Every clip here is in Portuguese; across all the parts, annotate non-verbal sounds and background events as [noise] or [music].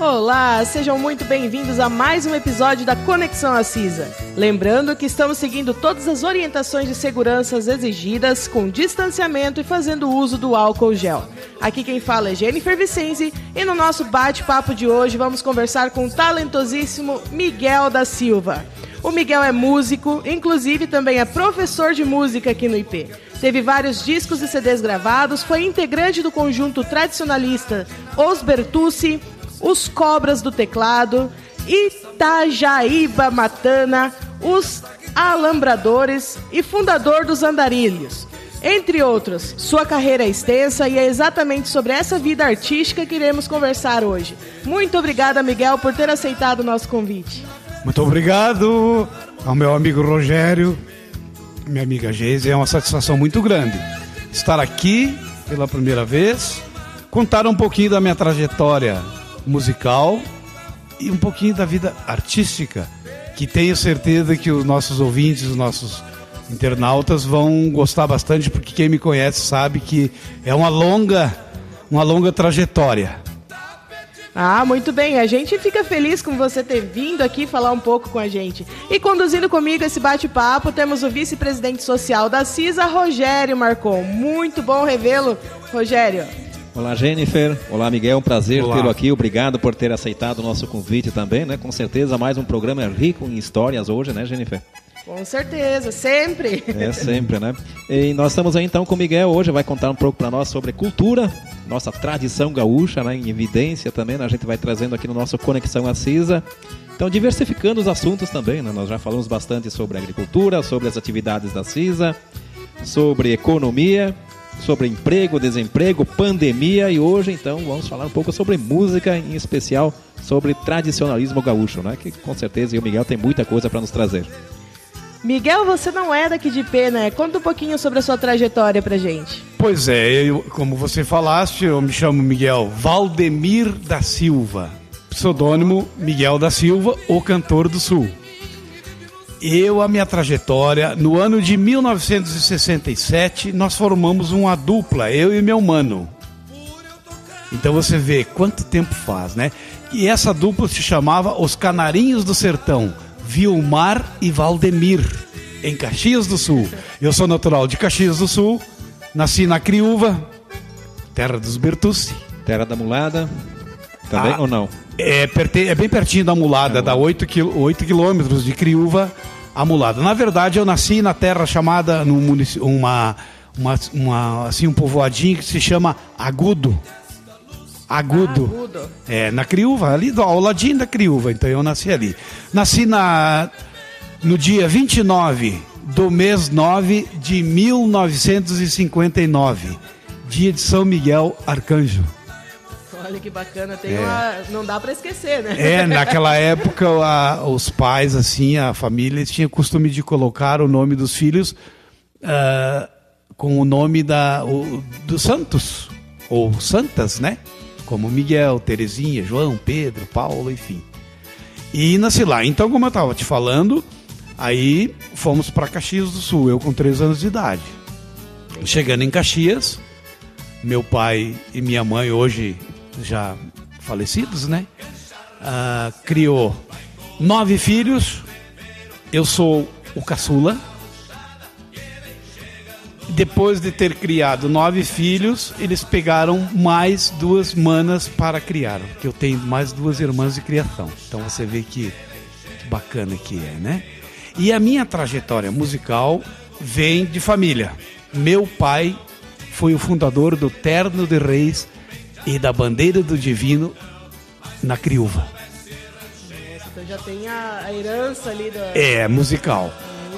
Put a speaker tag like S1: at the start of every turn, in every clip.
S1: Olá, sejam muito bem-vindos a mais um episódio da Conexão Acisa. Lembrando que estamos seguindo todas as orientações de segurança exigidas, com distanciamento e fazendo uso do álcool gel. Aqui quem fala é Jennifer Vicenzi e no nosso bate-papo de hoje vamos conversar com o talentosíssimo Miguel da Silva. O Miguel é músico, inclusive também é professor de música aqui no IP. Teve vários discos e CDs gravados, foi integrante do conjunto tradicionalista Os Bertucci, os Cobras do Teclado, Itajaíba Matana, os Alambradores e fundador dos Andarilhos. Entre outros, sua carreira é extensa e é exatamente sobre essa vida artística que iremos conversar hoje. Muito obrigada, Miguel, por ter aceitado o nosso convite.
S2: Muito obrigado ao meu amigo Rogério, minha amiga Geise. É uma satisfação muito grande estar aqui pela primeira vez, contar um pouquinho da minha trajetória musical e um pouquinho da vida artística, que tenho certeza que os nossos ouvintes, os nossos internautas vão gostar bastante, porque quem me conhece sabe que é uma longa, uma longa trajetória.
S1: Ah, muito bem. A gente fica feliz com você ter vindo aqui falar um pouco com a gente. E conduzindo comigo esse bate-papo, temos o vice-presidente social da CISA, Rogério Marcon. Muito bom revê-lo, Rogério.
S3: Olá, Jennifer. Olá, Miguel. Um prazer tê-lo aqui. Obrigado por ter aceitado o nosso convite também, né? Com certeza, mais um programa rico em histórias hoje, né, Jennifer?
S1: Com certeza, sempre.
S3: É, sempre, né? E nós estamos aí então com o Miguel hoje, vai contar um pouco para nós sobre cultura, nossa tradição gaúcha, né, em evidência também, né? a gente vai trazendo aqui no nosso Conexão Acisa. Então, diversificando os assuntos também, né? Nós já falamos bastante sobre agricultura, sobre as atividades da CISA, sobre economia sobre emprego, desemprego, pandemia e hoje então vamos falar um pouco sobre música, em especial sobre tradicionalismo gaúcho, né? Que com certeza o Miguel tem muita coisa para nos trazer.
S1: Miguel, você não é daqui de pena, né? Conta um pouquinho sobre a sua trajetória pra gente.
S2: Pois é, eu, como você falaste, eu me chamo Miguel Valdemir da Silva, pseudônimo Miguel da Silva, o cantor do Sul eu, a minha trajetória, no ano de 1967, nós formamos uma dupla, eu e meu mano. Então você vê quanto tempo faz, né? E essa dupla se chamava Os Canarinhos do Sertão, Vilmar e Valdemir, em Caxias do Sul. Eu sou natural de Caxias do Sul, nasci na Criúva, terra dos Bertucci.
S3: Terra da Mulada, também ah, ou não?
S2: É, é bem pertinho da Mulada, é dá 8, quil, 8 quilômetros de Criúva a Mulada. Na verdade, eu nasci na terra chamada, num município, uma, uma, uma, assim, um povoadinho que se chama Agudo. Agudo. Agudo. É, na Criúva, ali do, ao ladinho da Criúva, então eu nasci ali. Nasci na, no dia 29 do mês 9 de 1959, dia de São Miguel Arcanjo.
S1: Olha que bacana, tem é. uma. Não dá para esquecer, né? É,
S2: naquela época a, os pais, assim, a família, tinha o costume de colocar o nome dos filhos uh, com o nome da, o, dos santos, ou santas, né? Como Miguel, Terezinha, João, Pedro, Paulo, enfim. E nasci lá. Então, como eu estava te falando, aí fomos para Caxias do Sul, eu com três anos de idade. Chegando em Caxias, meu pai e minha mãe hoje já falecidos, né? Ah, criou nove filhos. Eu sou o caçula. Depois de ter criado nove filhos, eles pegaram mais duas manas para criar. Que eu tenho mais duas irmãs de criação. Então você vê que, que bacana que é, né? E a minha trajetória musical vem de família. Meu pai foi o fundador do Terno de Reis e da bandeira do divino na criúva.
S1: Então já tem a, a herança ali da.
S2: É, musical.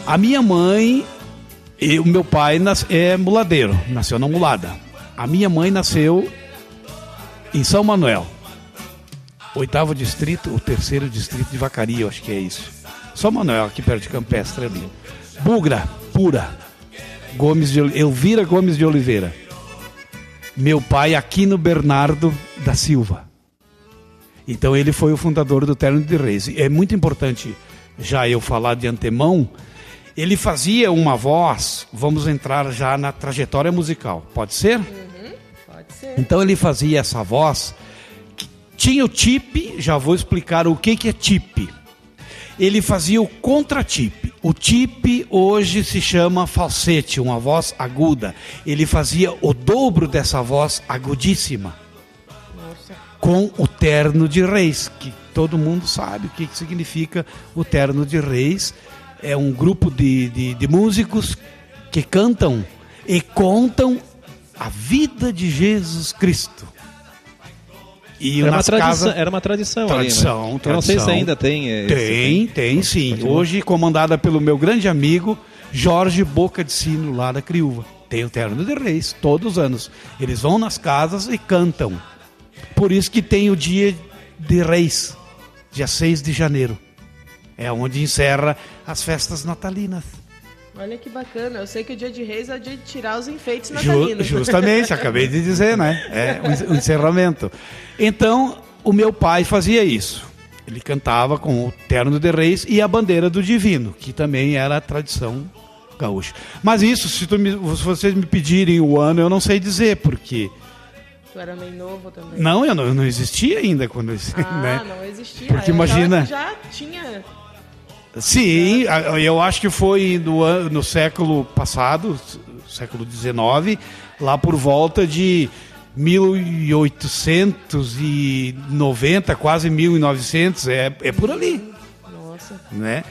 S2: A minha mãe e o meu pai nas, é muladeiro, nasceu na mulada. A minha mãe nasceu em São Manuel, oitavo distrito, o terceiro distrito de Vacaria, eu acho que é isso. São Manuel, aqui perto de Campestre ali. Bugra, pura. Gomes de Elvira Gomes de Oliveira meu pai Aquino Bernardo da Silva. Então ele foi o fundador do Terno de Reis. É muito importante já eu falar de antemão. Ele fazia uma voz, vamos entrar já na trajetória musical, pode ser? Uhum, pode ser. Então ele fazia essa voz Tinha o tip, já vou explicar o que, que é tip. Ele fazia o contratip. O tip hoje se chama falsete, uma voz aguda. Ele fazia o dobro dessa voz agudíssima. Com o terno de reis, que todo mundo sabe o que, que significa o terno de reis. É um grupo de, de, de músicos que cantam e contam a vida de Jesus Cristo.
S3: E era, uma tradição, era uma tradição,
S2: tradição,
S3: ali, né?
S2: tradição.
S3: Eu não sei se ainda tem.
S2: Tem, tem sim. Continua. Hoje comandada pelo meu grande amigo Jorge Boca de Sino, lá da Criúva. Tem o Terno de Reis, todos os anos. Eles vão nas casas e cantam. Por isso que tem o dia de Reis, dia 6 de janeiro. É onde encerra as festas natalinas.
S1: Olha que bacana. Eu sei que o dia de reis é o dia de tirar os enfeites natalinos.
S2: Ju, justamente, acabei de dizer, né? É o encerramento. Então, o meu pai fazia isso. Ele cantava com o terno de reis e a bandeira do divino, que também era a tradição gaúcha. Mas isso, se, me, se vocês me pedirem o ano, eu não sei dizer, porque...
S1: Tu era meio novo também.
S2: Não, eu não, eu não existia ainda quando... [laughs]
S1: Ah, né? não existia.
S2: Porque eu imagina...
S1: Já tinha
S2: Sim, eu acho que foi no, no século passado, século XIX, lá por volta de 1890, quase 1900, é, é por ali.
S1: Nossa.
S2: Né?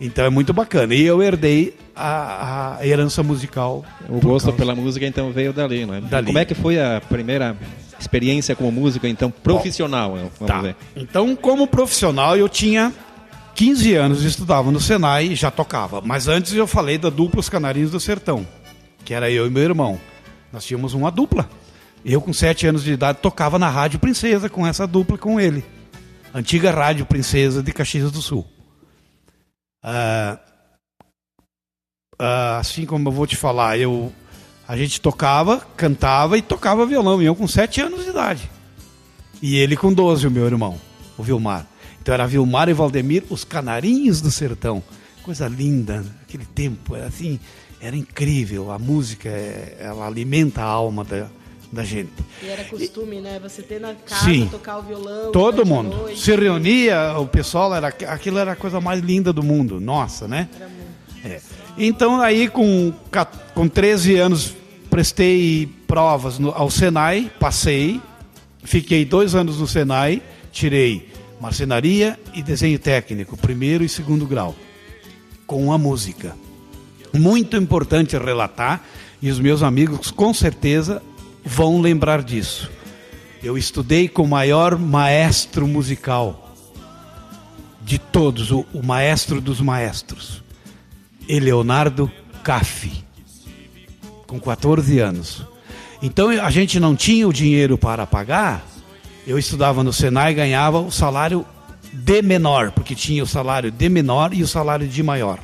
S2: Então é muito bacana. E eu herdei a, a herança musical.
S3: O gosto causa. pela música então veio dali, não é? Dali. Como é que foi a primeira experiência como músico, então, profissional? Vamos
S2: tá. ver. Então, como profissional, eu tinha 15 anos estudava no Senai e já tocava. Mas antes eu falei da dupla Os Canarinhos do Sertão, que era eu e meu irmão. Nós tínhamos uma dupla. Eu, com 7 anos de idade, tocava na Rádio Princesa com essa dupla com ele. Antiga Rádio Princesa de Caxias do Sul. Ah, ah, assim como eu vou te falar, eu, a gente tocava, cantava e tocava violão. E eu com 7 anos de idade. E ele com 12, o meu irmão, o Vilmar. Então era Vilmar e Valdemir, os canarinhos do sertão. Coisa linda, aquele tempo, era assim, era incrível. A música, é, ela alimenta a alma da, da gente.
S1: E era costume, e, né? Você ter na casa, sim, tocar o violão.
S2: Todo mundo. Noite. Se reunia, o pessoal, era, aquilo era a coisa mais linda do mundo. Nossa, né?
S1: Era muito.
S2: É. Então aí com, com 13 anos prestei provas no, ao Senai, passei, fiquei dois anos no Senai, tirei marcenaria e desenho técnico, primeiro e segundo grau, com a música. Muito importante relatar, e os meus amigos com certeza vão lembrar disso. Eu estudei com o maior maestro musical de todos, o, o maestro dos maestros, Eleonardo Caffi, com 14 anos. Então a gente não tinha o dinheiro para pagar, eu estudava no Senai e ganhava o salário de menor, porque tinha o salário de menor e o salário de maior.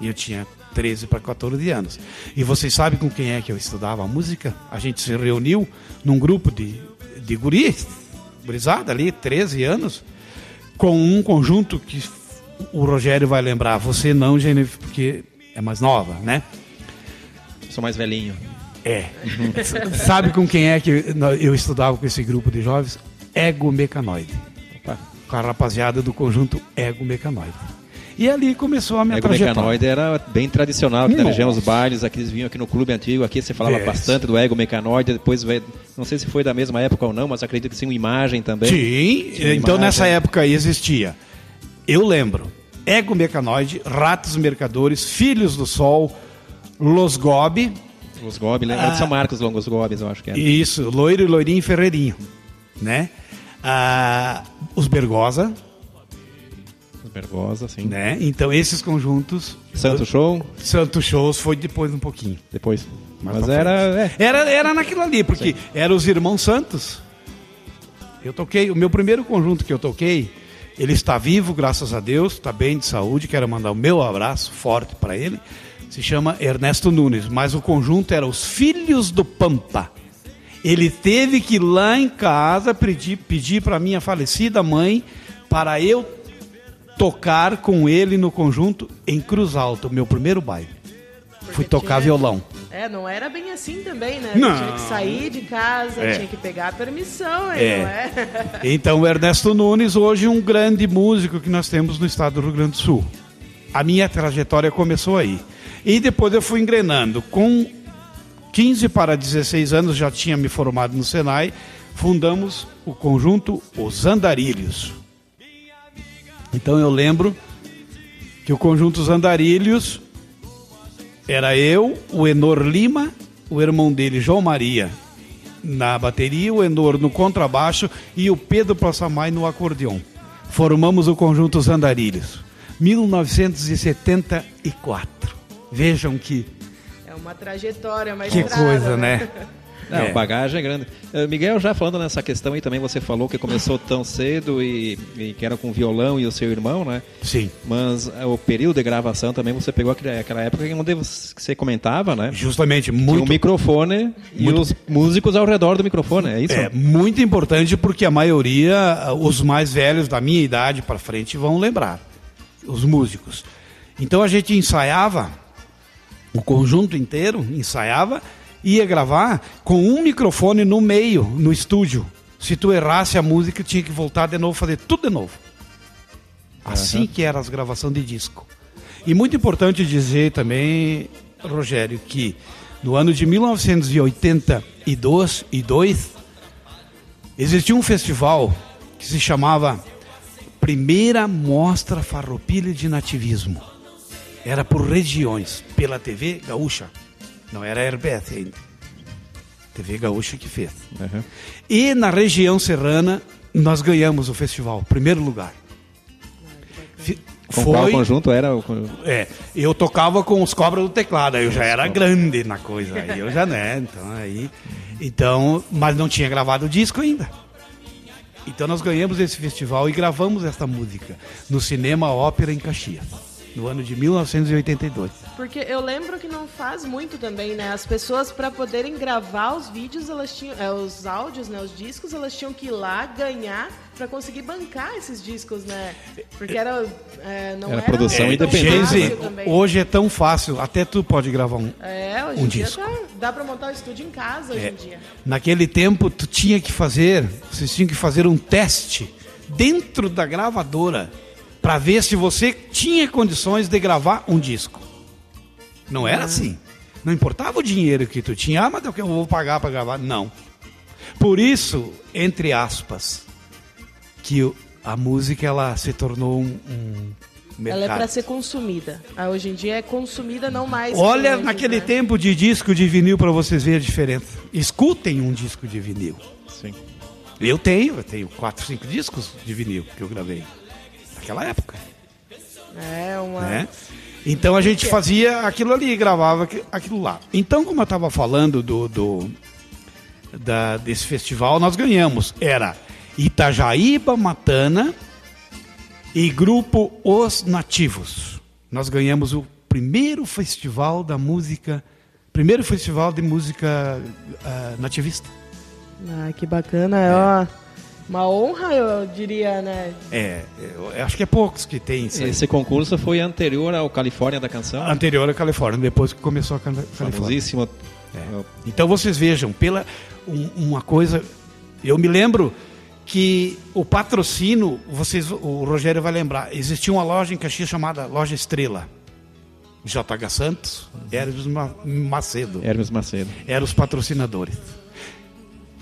S2: E eu tinha 13 para 14 anos. E vocês sabem com quem é que eu estudava a música? A gente se reuniu num grupo de, de guris, gurizada ali, 13 anos, com um conjunto que o Rogério vai lembrar. Você não, Genevieve, porque é mais nova, né?
S3: Sou mais velhinho.
S2: É. [laughs] Sabe com quem é que eu estudava com esse grupo de jovens? Ego Mecanoide. Com a rapaziada do conjunto Ego Mecanoide. E ali começou a minha Ego trajetória.
S3: Mecanoide era bem tradicional aqui na região, os bailes, aqui eles vinham aqui no clube antigo, aqui você falava yes. bastante do Ego Mecanoide, depois veio, não sei se foi da mesma época ou não, mas acredito que sim, uma imagem também.
S2: Sim, então imagem. nessa época existia. Eu lembro, Ego Mecanoide, Ratos Mercadores, Filhos do Sol, Los Gobi,
S3: os Gobi, lembra ah, de São Marcos, Longos Gobis, eu acho que era.
S2: Isso, Loiro, Loirinho e Ferreirinho, né? Ah, os Bergosa.
S3: Os Bergosa, sim.
S2: Né? Então esses conjuntos...
S3: Santo Show?
S2: Santo Shows foi depois um pouquinho.
S3: Depois. Mas era, é.
S2: era... Era naquilo ali, porque eram os Irmãos Santos. Eu toquei, o meu primeiro conjunto que eu toquei, ele está vivo, graças a Deus, está bem de saúde, quero mandar o meu abraço forte para ele se chama Ernesto Nunes, mas o conjunto era Os Filhos do Pampa. Ele teve que ir lá em casa pedir, pedir para minha falecida mãe para eu tocar com ele no conjunto em Cruz Alto, meu primeiro baile. Porque Fui tocar tinha, violão.
S1: É, não era bem assim também, né?
S2: Não.
S1: Tinha que sair de casa,
S2: É.
S1: tinha que pegar a permissão,
S2: É.
S1: não é? [laughs]
S2: Então, o Ernesto Nunes, hoje um grande músico que nós temos no estado do Rio Grande do Sul. A minha trajetória começou aí. E depois eu fui engrenando. Com 15 para 16 anos, já tinha me formado no Senai, fundamos o conjunto Os Andarilhos. Então eu lembro que o conjunto Os Andarilhos era eu, o Enor Lima, o irmão dele, João Maria, na bateria, o Enor no contrabaixo e o Pedro Passamay no acordeon. Formamos o conjunto Os Andarilhos. 1974. Vejam que,
S1: É uma trajetória, uma
S2: que
S1: estrada,
S2: coisa, né?
S3: Não,
S2: É.
S3: bagagem é grande. Eh, Miguel, já falando nessa questão aí também, você falou que começou [laughs] tão cedo e, e que era com violão e o seu irmão, né?
S2: Sim.
S3: Mas eh, o período de gravação também você pegou aquele- aquela época onde você que você comentava, né?
S2: Justamente, muito
S3: um microfone e
S2: muito-
S3: os músicos ao redor do microfone, é isso?
S2: É muito importante porque a maioria, os mais velhos da minha idade para frente, vão lembrar. Os músicos. Então a gente ensaiava, o conjunto inteiro ensaiava, ia gravar com um microfone no meio, no estúdio. Se tu errasse a música, tinha que voltar de novo, fazer tudo de novo. Assim que era as gravações de disco. E muito importante dizer também, Rogério, que no ano de 1982 e 2, existia um festival que se chamava Primeira Mostra Farroupilha de Nativismo. Era por regiões, pela TV Gaúcha. Não era a RBS ainda. TV Gaúcha que fez.
S3: Aham.
S2: E na região serrana, nós ganhamos o festival, primeiro lugar. Fi-
S3: Com qual conjunto era
S2: é, eu tocava com os cobras do teclado, aí eu já era grande na coisa, aí eu já, né, então aí, então, mas não tinha gravado o disco ainda. Então nós ganhamos esse festival e gravamos essa música no Cinema Ópera em Caxias, no ano de 1982.
S1: Porque eu lembro que não faz muito também, né? As pessoas, para poderem gravar os vídeos, elas tinham. é, os áudios, né? Os discos, elas tinham que ir lá ganhar para conseguir bancar esses discos, né? Porque era. é, não
S3: Era
S1: era,
S3: produção
S1: tão
S3: independente,
S2: hoje é tão fácil, até tu pode gravar um,
S1: É, hoje
S2: um
S1: em dia
S2: disco.
S1: tá- dá para montar o estúdio em casa hoje
S2: É.
S1: em dia.
S2: Naquele tempo, tu tinha que fazer, vocês tinham que fazer um teste dentro da gravadora para ver se você tinha condições de gravar um disco. Não era assim. Não importava o dinheiro que tu tinha, ah, mas eu vou pagar para gravar. Não. Por isso, entre aspas, que a música ela se tornou um, um mercado.
S1: Ela é para ser consumida. Ah, hoje em dia é consumida, não mais.
S2: Olha naquele
S1: né?
S2: tempo de disco de vinil para vocês verem a diferença. Escutem um disco de vinil.
S3: Sim.
S2: Eu tenho, eu tenho quatro, cinco discos de vinil que eu gravei naquela época,
S1: É uma.
S2: né? Então a gente fazia aquilo ali, gravava aqui- aquilo lá. Então, como eu estava falando do, do- da- desse festival, nós ganhamos. Era Itajaíba Matana e grupo Os Nativos. Nós ganhamos o primeiro festival da música, primeiro festival de música ah, nativista.
S1: Ah, que bacana. É, ó, uma honra, eu diria, né?
S2: É, eu acho que é poucos que tem isso aí.
S3: Esse concurso foi anterior ao Califórnia da Canção,
S2: Anterior à Califórnia, depois que começou a Cali- Califórnia.
S3: famosíssimo.
S2: Então vocês vejam, pela um- uma coisa, eu me lembro que o patrocínio, vocês, o Rogério vai lembrar, existia uma loja em Caxias chamada Loja Estrela. JH Santos, Hermes Ma- Macedo,
S3: Hermes Macedo.
S2: eram os patrocinadores.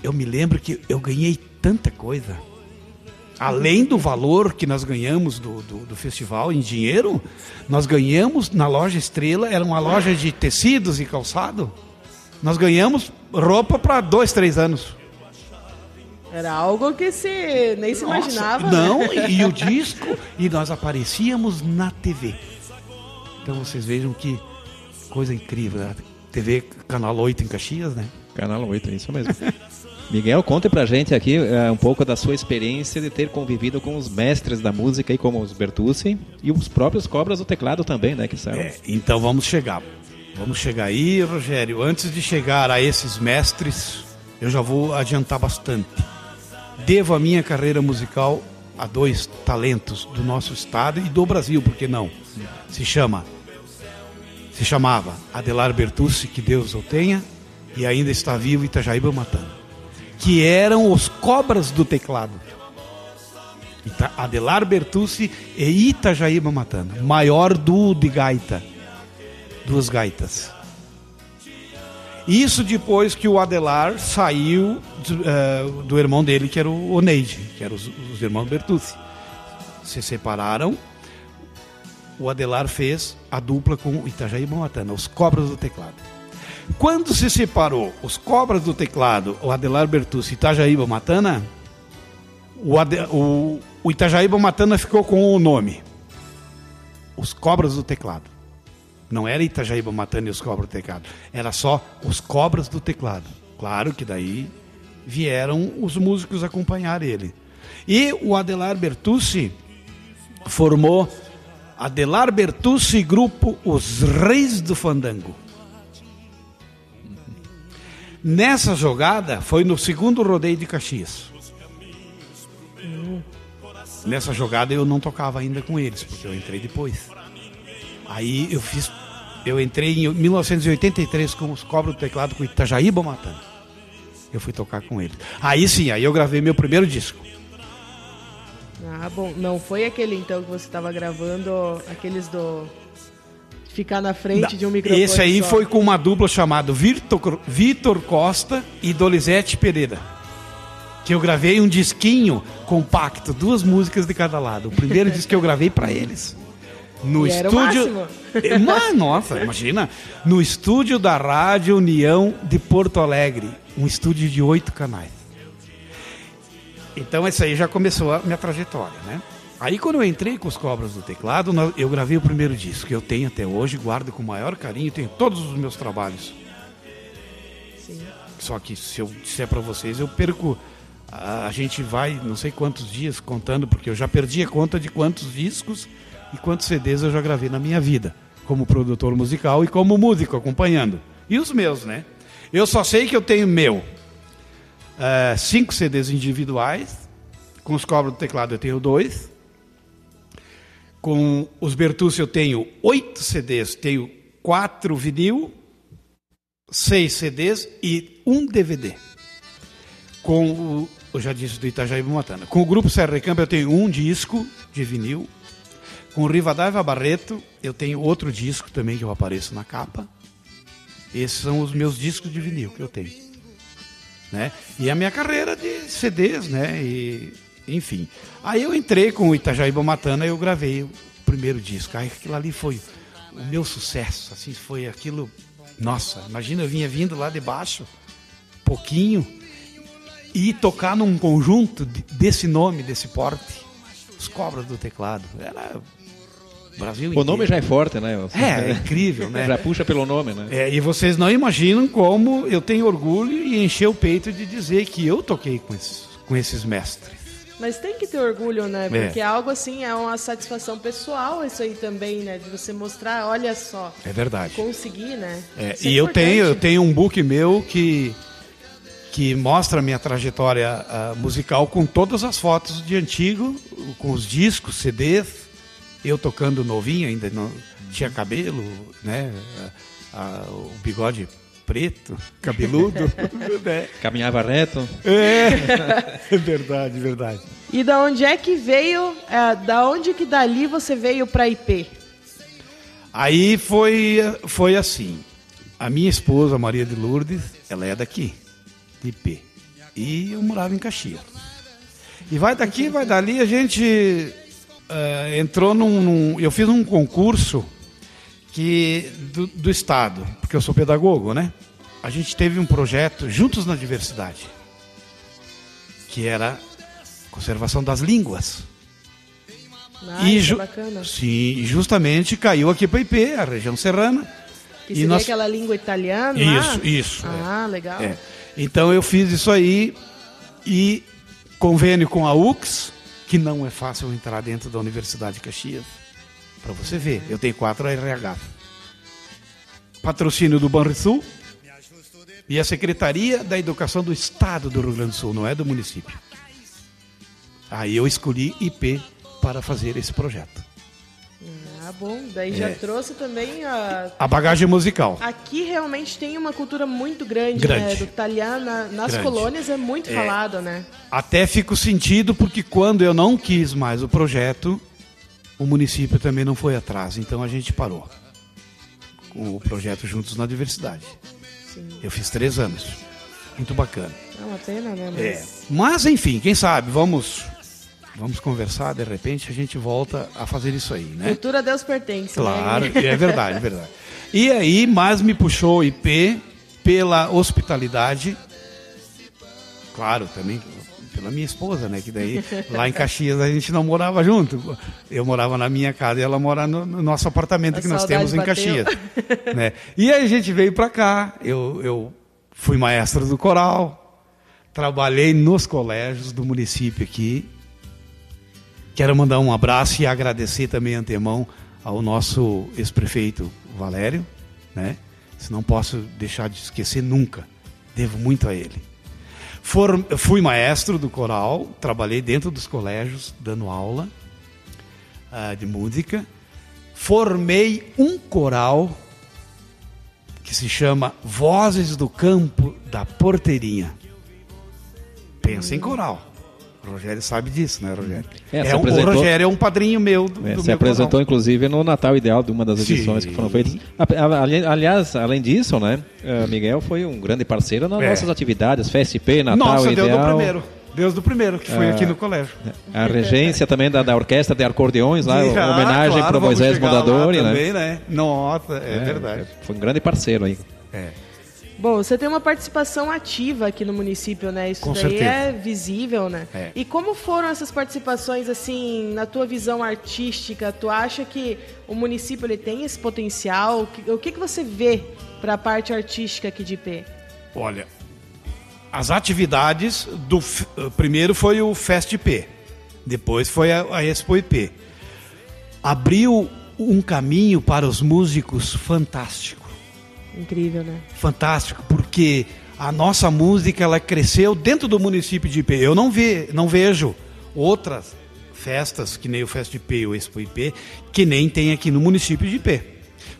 S2: Eu me lembro que eu ganhei tanta coisa. Além do valor que nós ganhamos do, do, do festival em dinheiro, nós ganhamos na loja Estrela, era uma loja de tecidos e calçado. Nós ganhamos roupa para dois, três anos.
S1: Era algo que se nem se
S2: Nossa,
S1: imaginava.
S2: Não,
S1: né?
S2: e, e o [laughs] disco, e nós aparecíamos na TV. Então vocês vejam que coisa incrível. A TV Canal 8 em Caxias, né?
S3: Canal 8, é isso mesmo. [laughs] Miguel, conte pra gente aqui eh, um pouco da sua experiência de ter convivido com os mestres da música, aí, como os Bertucci e os próprios Cobras do Teclado também, né? Que são
S2: É, então vamos chegar. Vamos chegar aí, Rogério. Antes de chegar a esses mestres, eu já vou adiantar bastante. Devo a minha carreira musical a dois talentos do nosso estado e do Brasil, por que não? Se chama se chamava Adelar Bertucci, que Deus o tenha, e ainda está vivo Itajaíba Matando, que eram os cobras do teclado. Ita Adelar Bertucci e Itajaíba Matando, maior duo de gaita, duas gaitas. Isso depois que o Adelar saiu do, uh, do irmão dele, que era o Neide, que eram os, os irmãos Bertucci. Se separaram. O Adelar fez a dupla com Itajaí Matana, os Cobras do Teclado. Quando se separou os Cobras do Teclado, o Adelar Bertucci e Itajaíba Matana, o, Ade, o, o Itajaíba Matana ficou com o nome Os Cobras do Teclado. Não era Itajaíba matando e os cobras do teclado. Era só os cobras do teclado. Claro que daí vieram os músicos acompanhar ele. E o Adelar Bertucci formou Adelar Bertucci Grupo Os Reis do Fandango. Nessa jogada foi no segundo rodeio de Caxias. Nessa jogada eu não tocava ainda com eles, porque eu entrei depois. Aí eu fiz. Eu entrei em 1983 com os Cobras do Teclado com Itajaíba Matando. Eu fui tocar com eles. Aí sim, aí eu gravei meu primeiro disco.
S1: Ah, bom. Não foi aquele então que você estava gravando, aqueles do. Ficar na frente Não, de um microfone.
S2: Esse aí só. foi com uma dupla chamada Vitor, Vitor Costa e Dolizete Pereira. Que eu gravei um disquinho compacto, duas músicas de cada lado. O primeiro disco que eu gravei para eles. No e estúdio. Mas, nossa, imagina. No estúdio da Rádio União de Porto Alegre. Um estúdio de oito canais. Então, isso aí já começou a minha trajetória, né? Aí, quando eu entrei com os Cobras do Teclado, eu gravei o primeiro disco, que eu tenho até hoje, guardo com o maior carinho, tenho todos os meus trabalhos. Sim. Só que, se eu disser para vocês, eu perco. A gente vai não sei quantos dias contando, porque eu já perdi a conta de quantos discos e quantos CDs eu já gravei na minha vida, como produtor musical e como músico, acompanhando. E os meus, né? Eu só sei que eu tenho meu. Uh, cinco CDs individuais. Com os cobras do teclado eu tenho dois. Com os Bertucci eu tenho oito CDs. Tenho quatro vinil, seis CDs e um DVD. Com o, eu já disse do Itajaí Matana. Com o grupo Serra Recampo eu tenho um disco de vinil, com Rivadavia Barreto, eu tenho outro disco também que eu apareço na capa. Esses são os meus discos de vinil que eu tenho. Né? E a minha carreira de CDs, né? E, enfim. Aí eu entrei com o Itajaíba Matana e eu gravei o primeiro disco. Aí aquilo ali foi o meu sucesso. Assim, foi aquilo. Nossa, imagina, eu vinha vindo lá de baixo, pouquinho, e tocar num conjunto desse nome, desse porte. Os cobras do teclado. Era Brasil
S3: O nome já é forte, né?
S2: É, é incrível, né? [laughs]
S3: já puxa pelo nome, né?
S2: É, e vocês não imaginam como eu tenho orgulho e encher o peito de dizer que eu toquei com esses, com esses mestres.
S1: Mas tem que ter orgulho, né? É. Porque é. algo assim é uma satisfação pessoal, isso aí também, né? De você mostrar, olha só.
S2: É verdade.
S1: Conseguir, né?
S2: É, e é eu tenho, eu tenho um book meu que que mostra a minha trajetória uh, musical com todas as fotos de antigo, com os discos, CDs, eu tocando novinho, ainda não tinha cabelo, né? A, a, o bigode preto, [laughs] cabeludo. [laughs]
S3: né? Caminhava reto.
S2: É, é [laughs] verdade, verdade.
S1: E da onde é que veio, é, da onde que dali você veio para IP?
S2: Aí foi, foi assim. A minha esposa, Maria de Lourdes, ela é daqui, de IP. E eu morava em Caxias. E vai daqui, vai dali, a gente uh, entrou num, num, Eu fiz um concurso que do, do Estado, porque eu sou pedagogo, né? A gente teve um projeto Juntos na Diversidade, que era conservação das línguas.
S1: Ah, e ju bacana.
S2: Sim, justamente caiu aqui para IP, a região serrana.
S1: Que seria nós... aquela língua italiana?
S2: Isso, isso.
S1: Ah, é. legal. É.
S2: Então eu fiz isso aí e convênio com a UX, que não é fácil entrar dentro da Universidade de Caxias. Para você ver, eu tenho quatro RH. Patrocínio do Banrisul e a Secretaria da Educação do Estado do Rio Grande do Sul, não é do município. Aí eu escolhi IP para fazer esse projeto.
S1: Ah, bom. Daí já
S2: É.
S1: trouxe também a.
S2: A bagagem musical.
S1: Aqui realmente tem uma cultura muito grande,
S2: Grande.
S1: né? Do italiano na- nas
S2: Grande.
S1: colônias é muito falado, né?
S2: Até fico sentido porque quando eu não quis mais o projeto, o município também não foi atrás, então a gente parou com o projeto Juntos na Diversidade.
S1: Sim.
S2: Eu fiz três anos, muito bacana.
S1: É uma pena, né? Mas...
S2: É. Mas enfim, quem sabe, vamos vamos conversar, de repente a gente volta a fazer isso aí, né?
S1: Cultura Deus pertence,
S2: Claro,
S1: né?
S2: é verdade, é verdade. E aí, mais me puxou o IP pela hospitalidade. Claro, também pela minha esposa, né? Que daí lá em Caxias a gente não morava junto. Eu morava na minha casa e ela mora no, no nosso apartamento
S1: A
S2: que nós temos em
S1: bateu.
S2: Caxias. [laughs] né? E aí a gente veio para cá. Eu, eu fui maestro do coral, trabalhei nos colégios do município aqui. Quero mandar um abraço e agradecer também antemão ao nosso ex-prefeito Valério, né? Isso não posso deixar de esquecer nunca. Devo muito a ele. For- fui maestro do coral, trabalhei dentro dos colégios dando aula ah, de música. Formei um coral que se chama Vozes do Campo da Porteirinha. Pensa em coral. O Rogério sabe disso, né, Rogério?
S3: É, se
S2: um- O Rogério é um padrinho meu do,
S3: É,
S2: do
S3: se
S2: meu
S3: apresentou,
S2: coral.
S3: inclusive, no Natal Ideal de uma das
S2: Sim.
S3: edições que foram feitas. Aliás, além disso, né, eh, Miguel foi um grande parceiro nas
S2: É.
S3: nossas atividades, FSP, Natal
S2: Nossa,
S3: Ideal.
S2: Deus do primeiro. Deus do primeiro, que foi
S3: Ah.
S2: aqui no colégio.
S3: A regência também da, da Orquestra de Acordeões, lá,
S2: Sim, ah,
S3: homenagem
S2: claro,
S3: para Moisés Mondadori, né?
S2: também, né? Nossa, é, verdade.
S3: Foi um grande parceiro aí.
S2: É.
S1: Bom, você tem uma participação ativa aqui no município, né? Isso
S2: Com
S1: daí
S2: certeza.
S1: é visível, né?
S2: É.
S1: E como foram essas participações, assim, na tua visão artística? Tu acha que o município ele tem esse potencial? O que, que, você vê para a parte artística aqui de IP?
S2: Olha, as atividades do eh, primeiro foi o Fest IP, depois foi a, a Expo IP. Abriu um caminho para os músicos fantástico,
S1: Incrível, né?
S2: fantástico, porque a nossa música ela cresceu dentro do município de IP. Eu não ve, não vejo outras festas que nem o Fest IP e o Expo IP que nem tem aqui no município de IP.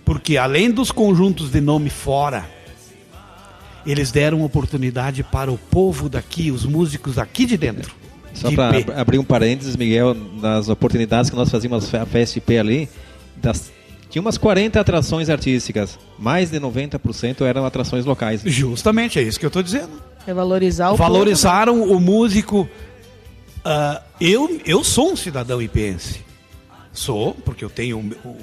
S2: Porque além dos conjuntos de nome fora, eles deram oportunidade para o povo daqui, os músicos aqui de dentro.
S3: Só
S2: de
S3: para
S2: IP.
S3: abrir um parênteses, Miguel, nas oportunidades que nós fazíamos a FSP ali, das- tinha umas 40 atrações artísticas, mais de 90% eram atrações locais.
S2: Justamente, é isso que eu estou dizendo.
S1: É valorizar o
S2: Valorizaram o músico. ah, eu, eu sou um cidadão ipense. Sou, porque eu tenho. o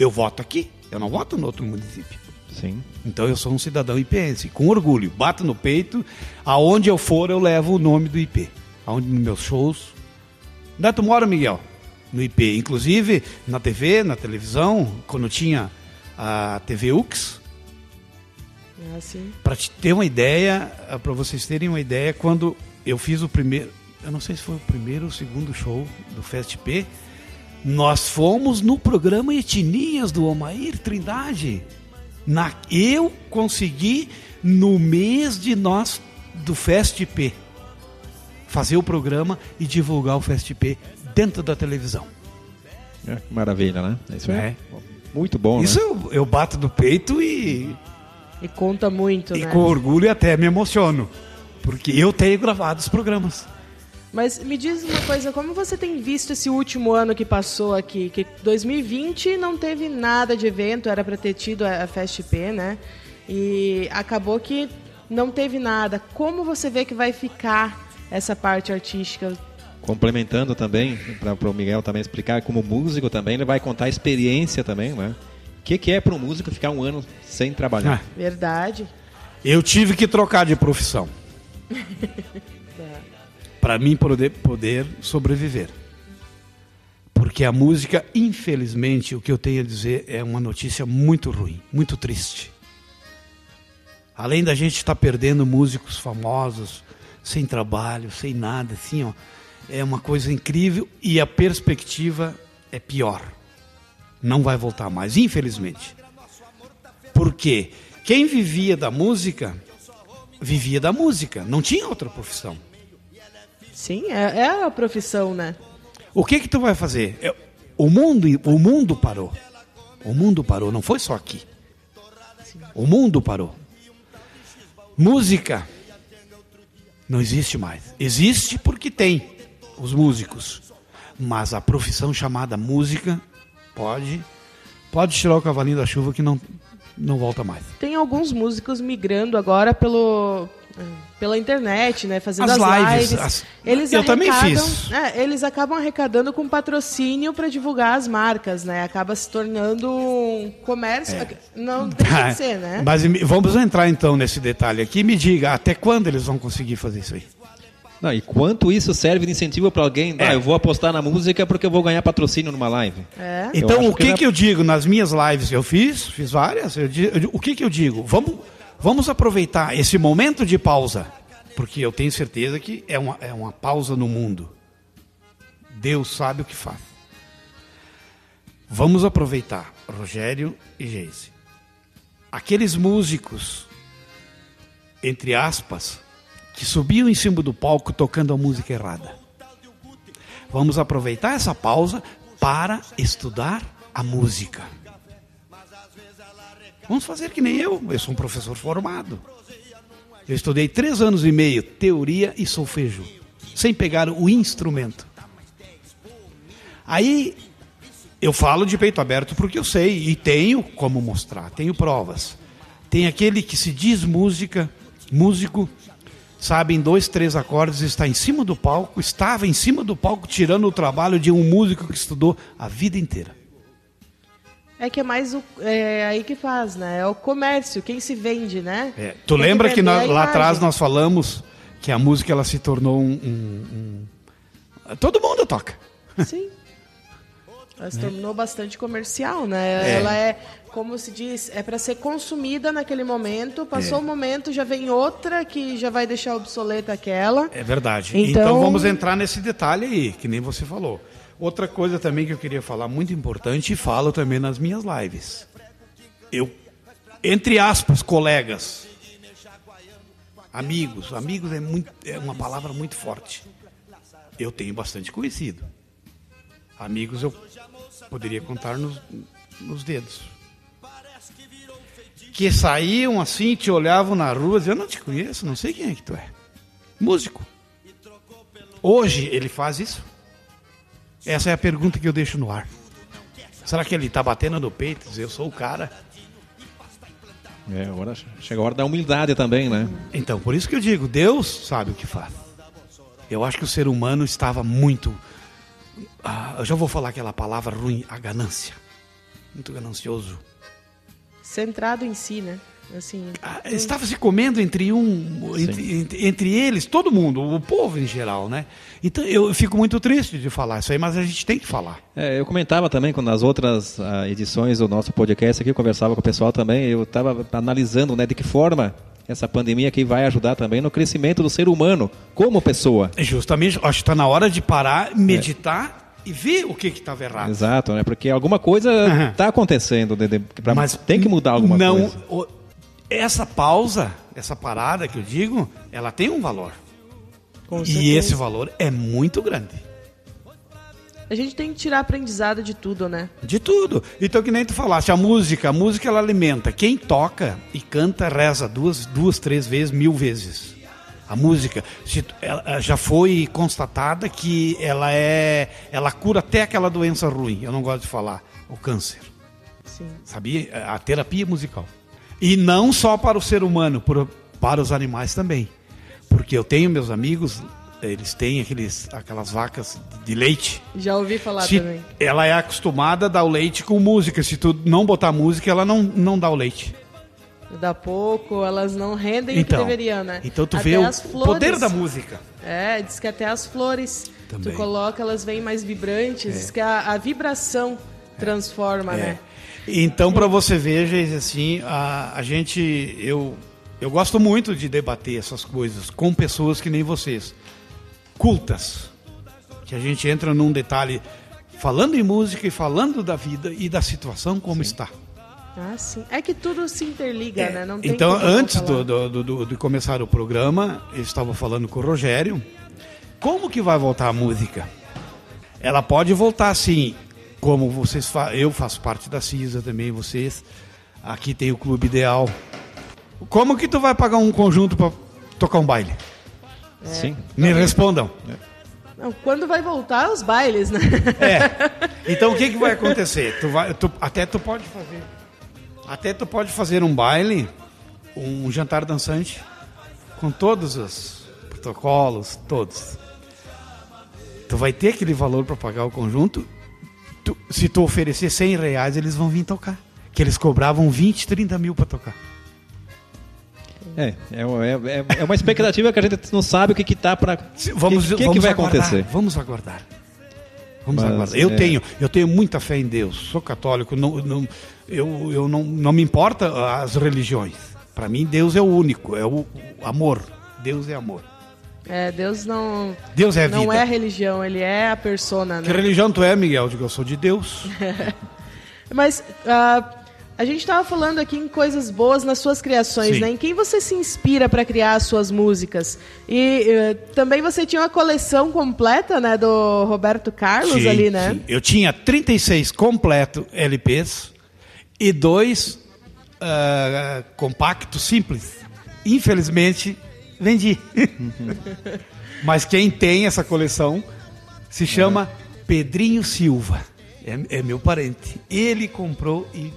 S2: eu voto aqui, eu não voto no outro município.
S3: Sim.
S2: Então eu sou um cidadão ipense, com orgulho. Bato no peito, aonde eu for eu levo o nome do IP. Aonde nos meus shows. Onde tu mora, Miguel? No IP. Inclusive na TV, na televisão, quando tinha a TV UX.
S1: Ah,
S2: para te ter uma ideia, para vocês terem uma ideia, quando eu fiz o primeiro, eu não sei se foi o primeiro ou o segundo show do Fest P, nós fomos no programa Etnias do Omair Trindade. Na, eu consegui no mês de nós do Fest P fazer o programa e divulgar o Fest P dentro da televisão.
S3: É, maravilha, né? Isso é,
S2: É.
S3: muito bom,
S2: Isso
S3: né?
S2: eu, eu bato no peito e
S1: E conta muito,
S2: E
S1: né?
S2: com orgulho até me emociono. Porque eu tenho gravado os programas.
S1: Mas me diz uma coisa, como você tem visto esse último ano que passou aqui? Que 2020 não teve nada de evento, era para ter tido a FestP, né? E acabou que não teve nada. Como você vê que vai ficar essa parte artística?
S3: Complementando também, para o Miguel também explicar, como músico também, ele vai contar a experiência também, né? O que, que é para um músico ficar um ano sem trabalhar?
S2: Ah,
S1: Verdade.
S2: eu tive que trocar de profissão. [laughs] Para mim poder, poder sobreviver. Porque a música, infelizmente, o que eu tenho a dizer é uma notícia muito ruim, muito triste. Além da gente estar perdendo músicos famosos, sem trabalho, sem nada, assim, ó, é uma coisa incrível e a perspectiva é pior. Não vai voltar mais, infelizmente. Porque quem vivia da música, vivia da música, não tinha outra profissão.
S1: Sim, é, é a profissão, né?
S2: O que que tu vai fazer? É, O mundo, o mundo parou. O mundo parou, não foi só aqui. O mundo parou. Música não existe mais. Existe porque tem os músicos. Mas a profissão chamada música pode pode tirar o cavalinho da chuva que não não volta mais.
S1: Tem alguns músicos migrando agora pelo pela internet, né, fazendo
S2: As
S1: as,
S2: lives,
S1: lives.
S2: as-
S1: Eles
S2: eu também fiz.
S1: é, eles acabam arrecadando com patrocínio para divulgar as marcas, né? Acaba se tornando um comércio. Não deixa de [laughs] ser, né?
S2: Mas vamos entrar então nesse detalhe aqui. Me diga, até quando eles vão conseguir fazer isso aí?
S3: Não, e quanto isso serve de incentivo para alguém? Ah,
S2: É.
S3: eu vou apostar na música porque eu vou ganhar patrocínio numa live.
S1: É.
S2: Então, o
S3: que
S2: que,
S3: na-
S2: que eu digo nas minhas lives? Eu fiz, fiz várias. eu eu o que, que eu digo? Vamos, vamos aproveitar esse momento de pausa, porque eu tenho certeza que é uma, é uma pausa no mundo. Deus sabe o que faz. Vamos aproveitar, Rogério e Geise. Aqueles músicos, entre aspas, que em cima do palco tocando a música errada. Vamos aproveitar essa pausa para estudar a música. Vamos fazer que nem eu. Eu sou um professor formado. Eu estudei três anos e meio teoria e solfejo, sem pegar o instrumento. Aí eu falo de peito aberto porque eu sei e tenho como mostrar, tenho provas. Tem aquele que se diz música, músico, sabe em dois, três acordes, está em cima do palco, estava em cima do palco tirando o trabalho de um músico que estudou a vida inteira.
S1: É que é mais o, é aí que faz, né? É o comércio, quem se vende, né?
S2: É, tu
S1: Tem
S2: lembra que nós-
S1: a
S2: lá atrás nós falamos que a música ela se tornou um, um- um- todo mundo toca.
S1: Sim. Ela se tornou bastante comercial, né?
S2: É.
S1: Ela é, como se diz, é para ser consumida naquele momento. Passou
S2: É.
S1: o momento, já vem outra que já vai deixar obsoleta aquela.
S2: É verdade.
S1: Então-
S2: Então... vamos entrar nesse detalhe aí, que nem você falou. Outra coisa também que eu queria falar, muito importante, e falo também nas minhas lives. Eu, entre aspas, colegas, amigos, amigos é, muito, é uma palavra muito forte. Eu tenho bastante conhecido. Amigos eu poderia contar nos, nos dedos. Que saíam assim, te olhavam na rua, diziam, eu não te conheço, não sei quem é que tu é. Músico. Hoje ele faz isso? Essa é a pergunta que eu deixo no ar. Será que ele está batendo no peito? Eu sou o cara.
S3: É, agora chega a hora da humildade também, né?
S2: Então, por isso que eu digo, Deus sabe o que faz. Eu acho que o ser humano estava muito. Ah, eu já vou falar aquela palavra ruim, a ganância. Muito ganancioso.
S1: Centrado em si, né? Assim,
S2: Ah, estava se comendo entre um, entre, entre, eles, todo mundo, o povo em geral, né? Então eu fico muito triste de falar isso aí, mas a gente tem que falar.
S3: É, eu comentava também quando nas outras ah, edições do nosso podcast aqui, eu conversava com o pessoal também, eu estava analisando né, de que forma essa pandemia aqui vai ajudar também no crescimento do ser humano como pessoa.
S2: Justamente, acho que está na hora de parar, meditar e ver o que estava errado.
S3: Exato, né? Porque alguma coisa está acontecendo, de, de, pra-
S2: Mas
S3: tem que mudar alguma
S2: não,
S3: coisa.
S2: o- essa pausa, essa parada que eu digo, ela tem um valor.
S1: com
S2: E
S1: certeza.
S2: esse valor é muito grande.
S1: A gente tem que tirar aprendizado de tudo, né?
S2: De tudo. Então, que nem tu falaste, a música, a música ela alimenta. Quem toca e canta, reza duas, duas três vezes, mil vezes. A música se ela já foi constatada que ela é, ela cura até aquela doença ruim. Eu não gosto de falar o câncer.
S1: Sim.
S2: Sabia? A terapia musical. E não só para o ser humano, para os animais também. Porque eu tenho meus amigos, eles têm aqueles, aquelas vacas de leite.
S1: Já ouvi falar
S2: Se
S1: também.
S2: ela é acostumada a dar o leite com música. Se tu não botar música, ela não, não dá o leite.
S1: Dá pouco, elas não rendem
S2: Então,
S1: o que deveriam, né?
S2: então tu
S1: Até
S2: vê o
S1: flores,
S2: poder da música.
S1: É, diz que até as flores
S2: Também.
S1: tu coloca, elas vêm mais vibrantes. Diz que a, a vibração transforma,
S2: É.
S1: né?
S2: Então, para você ver, assim, a, a gente, eu, eu gosto muito de debater essas coisas com pessoas que nem vocês, cultas, que a gente entra num detalhe falando em música e falando da vida e da situação como está.
S1: Ah, sim. É que tudo se interliga, né? Não tem
S2: então, antes do, do, do- de começar o programa, eu estava falando com o Rogério. Como que vai voltar a música? Ela pode voltar assim, como vocês fa eu faço parte da CISA também, vocês. Aqui tem o Clube Ideal. Como que tu vai pagar um conjunto para tocar um baile?
S3: Sim.
S2: Me respondam.
S1: Não, quando vai voltar os bailes, né?
S2: É. [laughs] Então o que, que vai acontecer? Tu vai, tu- até tu pode fazer. Até tu pode fazer um baile, um jantar dançante, com todos os protocolos, todos. Tu vai ter aquele valor para pagar o conjunto. Tu- se tu oferecer 100 reais, eles vão vir tocar. Que eles cobravam 20, 30 mil para tocar.
S3: É, é, é, é uma expectativa que a gente não sabe o que que tá para
S2: Vamos,
S3: que, que, que
S2: vamos
S3: vai
S2: aguardar,
S3: acontecer.
S2: Vamos aguardar. Vamos
S3: Mas,
S2: aguardar. Eu
S3: é.
S2: tenho, eu tenho muita fé em Deus. Sou católico. Não, não- eu eu não, não me importa as religiões. Para mim, Deus é o único. É o, o amor. Deus é amor.
S1: É, Deus não,
S2: Deus é
S1: não
S2: vida.
S1: é a religião, ele é a persona,
S2: Que
S1: né?
S2: religião tu é, Miguel? Eu digo, eu sou de Deus. [laughs]
S1: Mas ah, a gente estava falando aqui em coisas boas nas suas criações,
S2: Sim.
S1: né? Em quem você se inspira para criar as suas músicas? E eh, também você tinha uma coleção completa, né, do Roberto Carlos
S2: Sim,
S1: ali, né?
S2: sim. Eu tinha 36 completo LPs e dois ah, compactos simples. Infelizmente, vendi. [laughs] Mas quem tem essa coleção se chama Pedrinho Silva. É, é meu parente. Ele comprou e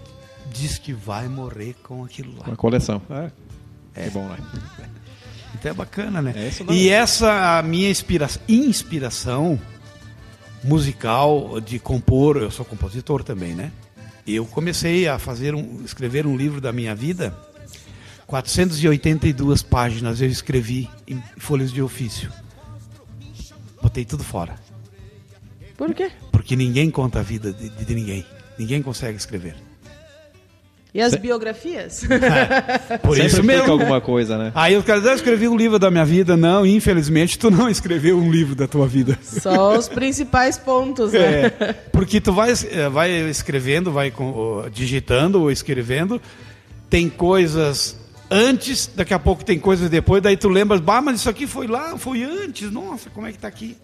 S2: diz que vai morrer com aquilo lá.
S3: Uma coleção. É, é bom, né?
S2: Então é bacana, né?
S3: É não.
S2: e essa minha inspira inspiração musical de compor, eu sou compositor também, né? Eu comecei a fazer um, escrever um livro da minha vida, 482 páginas eu escrevi em folhas de ofício. Botei tudo fora,
S1: Por quê?
S2: porque ninguém conta a vida de, de ninguém. Ninguém consegue escrever.
S1: E as
S3: Cê-
S1: biografias? [laughs]
S2: Por
S3: Sempre
S2: isso mesmo.
S3: alguma coisa, né?
S2: Aí os caras, "Ah, eu escrevi um livro da minha vida. Não, infelizmente, tu não escreveu um livro da tua vida.
S1: Só os principais pontos, né?
S2: É, porque tu vai, eh, vai escrevendo, vai digitando ou escrevendo, tem coisas antes, daqui a pouco tem coisas depois, daí tu lembras, bah, mas isso aqui foi lá, foi antes, nossa, como é que tá aqui?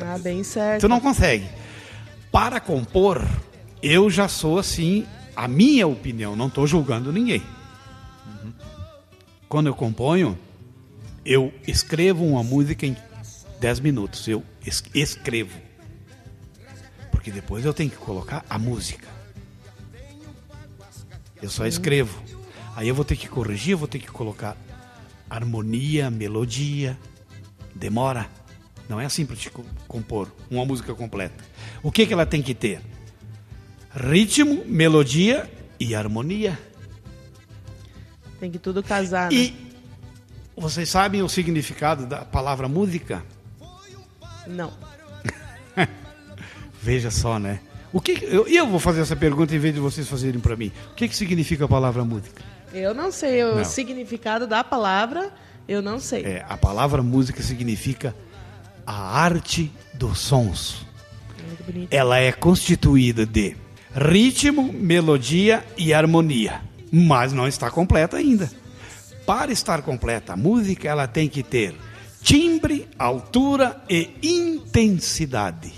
S1: Ah, bem certo.
S2: Tu não consegue. Para compor, eu já sou assim, a minha opinião, não estou julgando ninguém. Quando eu componho, eu escrevo uma música em 10 minutos. Eu es- escrevo. Porque depois eu tenho que colocar a música. Eu só escrevo. Aí eu vou ter que corrigir, eu vou ter que colocar harmonia, melodia. Demora. Não é assim para te co- compor uma música completa. O que, que ela tem que ter? Ritmo, melodia e harmonia.
S1: Tem que tudo casar, né?
S2: E vocês sabem o significado da palavra música?
S1: Não. [laughs]
S2: Veja só, né? O que eu, eu vou fazer essa pergunta em vez de vocês fazerem para mim. O que, que significa a palavra música?
S1: Eu não sei o
S2: Não.
S1: significado da palavra, eu não sei.
S2: É, a palavra música significa a arte dos sons.
S1: Muito bonito.
S2: Ela é constituída de ritmo, melodia e harmonia, mas não está completa ainda. Para estar completa, a música ela tem que ter timbre, altura e intensidade.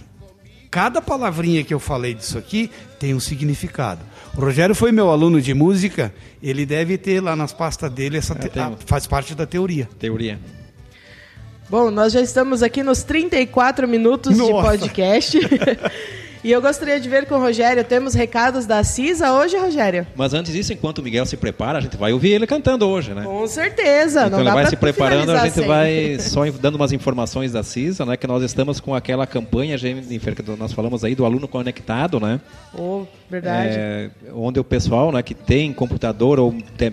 S2: Cada palavrinha que eu falei disso aqui tem um significado. O Rogério foi meu aluno de música, ele deve ter lá nas pastas dele essa te-
S3: tenho.
S2: a- faz parte da teoria.
S3: Teoria.
S1: Bom, nós já estamos aqui nos 34 minutos de
S2: Nossa.
S1: podcast. [laughs] e eu gostaria de ver com o Rogério. Temos recados da CISA hoje, Rogério?
S3: Mas antes disso, enquanto o Miguel se prepara, a gente vai ouvir ele cantando hoje, né?
S1: Com certeza.
S3: Então ele vai se preparando, a gente vai [laughs] só dando umas informações da CISA, né? Que nós estamos com aquela campanha, Jennifer, que nós falamos aí do aluno conectado, né?
S1: Oh, verdade.
S3: É, onde o pessoal, né, que tem computador ou tem,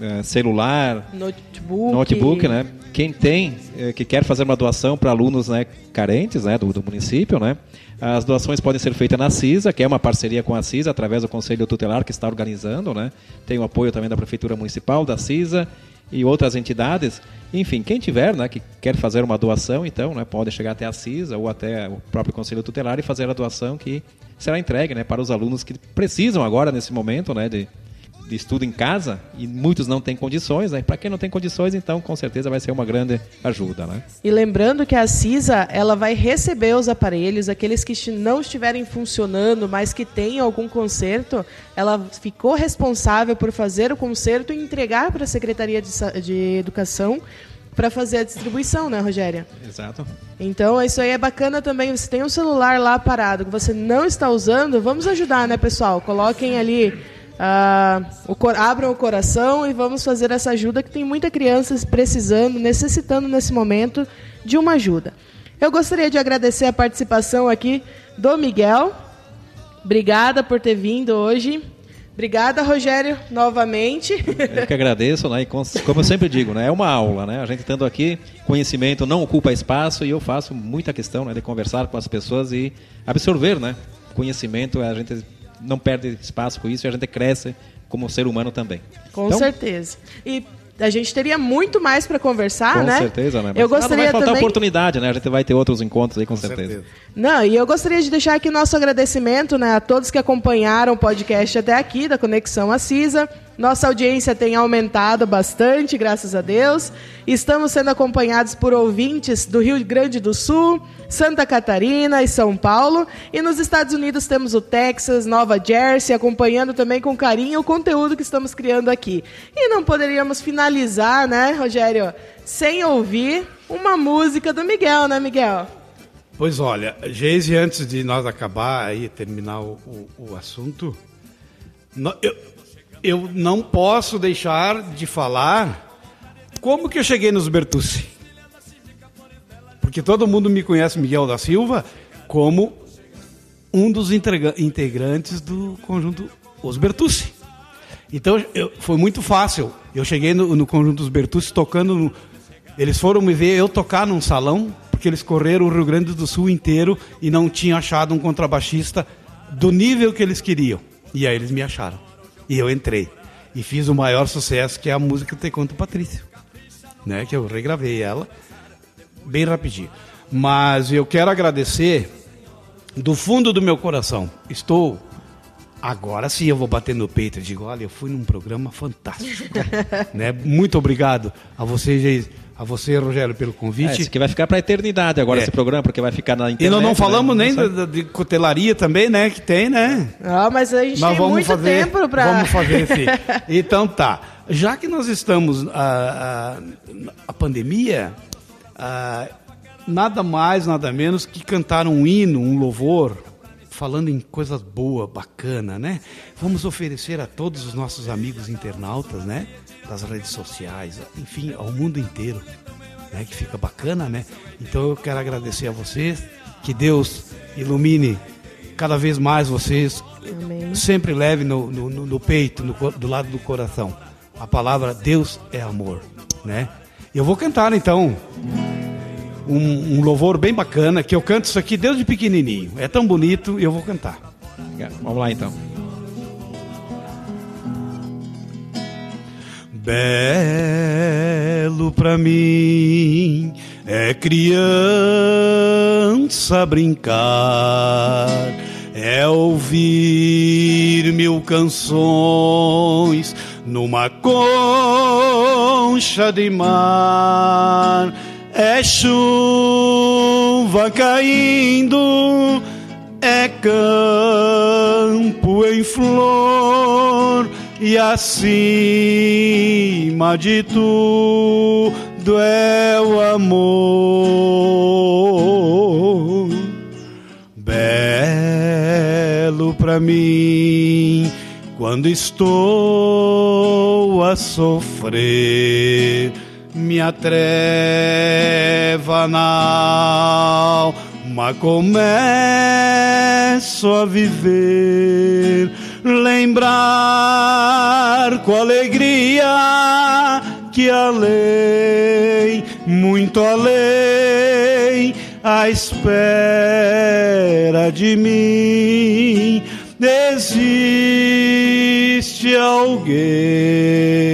S3: é, celular,
S1: Notebook.
S3: notebook, né? Quem tem, eh, que quer fazer uma doação para alunos né, carentes né, do, do município, né? As doações podem ser feitas na CISA, que é uma parceria com a CISA, através do Conselho Tutelar que está organizando, né? Tem o apoio também da Prefeitura Municipal, da CISA e outras entidades. Enfim, quem tiver, né, que quer fazer uma doação, então, né, pode chegar até a CISA ou até o próprio Conselho Tutelar e fazer a doação que será entregue, né, para os alunos que precisam agora nesse momento, né, de de estudo em casa e muitos não têm condições, né? Para quem não tem condições, então com certeza vai ser uma grande ajuda, né?
S1: E lembrando que a CISA ela vai receber os aparelhos, aqueles que não estiverem funcionando, mas que tenham algum conserto, ela ficou responsável por fazer o conserto e entregar para a Secretaria de, de Educação para fazer a distribuição, né, Rogério?
S3: Exato.
S1: Então, isso aí é bacana também. Você tem um celular lá parado que você não está usando, vamos ajudar, né, pessoal? Coloquem ali Uh, o, abram o coração e vamos fazer essa ajuda que tem muita criança precisando, necessitando nesse momento de uma ajuda. Eu gostaria de agradecer a participação aqui do Miguel. Obrigada por ter vindo hoje. Obrigada, Rogério, novamente.
S3: Eu que agradeço, né? E como eu sempre digo, né? É uma aula, né? A gente estando aqui, conhecimento não ocupa espaço e eu faço muita questão né, de conversar com as pessoas e absorver, né? Conhecimento, a gente não perde espaço com isso e a gente cresce como ser humano também.
S1: Com então, certeza. E a gente teria muito mais para conversar,
S3: com
S1: né?
S3: Com certeza, né?
S1: Mas eu gostaria não
S3: vai faltar
S1: também...
S3: oportunidade, né? A gente vai ter outros encontros aí, com, com certeza. certeza.
S1: Não, e eu gostaria de deixar aqui nosso agradecimento né, a todos que acompanharam o podcast até aqui, da Conexão Assisa. Nossa audiência tem aumentado bastante, graças a Deus. Estamos sendo acompanhados por ouvintes do Rio Grande do Sul, Santa Catarina e São Paulo. E nos Estados Unidos temos o Texas, Nova Jersey, acompanhando também com carinho o conteúdo que estamos criando aqui. E não poderíamos finalizar, né, Rogério, sem ouvir uma música do Miguel, né, Miguel?
S2: Pois olha, Geise, antes de nós acabar aí, terminar o, o, o assunto, eu, eu não posso deixar de falar como que eu cheguei nos Bertucci. Porque todo mundo me conhece, Miguel da Silva, como um dos integrantes do conjunto Os Bertucci. Então eu, foi muito fácil. Eu cheguei no, no conjunto dos Bertucci tocando. No, eles foram me ver eu tocar num salão, porque eles correram o Rio Grande do Sul inteiro e não tinham achado um contrabaixista do nível que eles queriam. E aí eles me acharam. E eu entrei. E fiz o maior sucesso, que é a música Te Conto Patrício. Né? Que eu regravei ela bem rapidinho. Mas eu quero agradecer do fundo do meu coração. Estou Agora sim eu vou bater no peito e digo, olha, eu fui num programa fantástico. [laughs] né? Muito obrigado a você, a você, Rogério, pelo convite. É,
S3: que vai ficar para a eternidade agora é. esse programa, porque vai ficar na internet.
S2: E nós não falamos né? nem de, de, cotelaria também, né? Que tem, né?
S1: Ah, mas a gente nós tem muito fazer, tempo para...
S2: Vamos fazer sim. [laughs] Então tá. Já que nós estamos... A, a, a pandemia... A, nada mais, nada menos que cantar um hino, um louvor falando em coisas boas, bacana, né? Vamos oferecer a todos os nossos amigos internautas, né? Das redes sociais, enfim, ao mundo inteiro, né? Que fica bacana, né? Então eu quero agradecer a vocês, que Deus ilumine cada vez mais vocês, Amém. sempre leve no, no, no peito, no, do lado do coração, a palavra Deus é amor, né? Eu vou cantar então um, um, louvor bem bacana, que eu canto isso aqui desde pequenininho. É tão bonito e eu vou cantar.
S3: Vamos lá então.
S2: Belo pra mim é criança brincar, é ouvir mil canções numa concha de mar. É chuva caindo, é campo em flor, e acima de tudo é o amor. Belo para mim quando estou a sofrer minha treva na alma começo a viver, lembrar com alegria que além, muito além, à espera de mim existe alguém.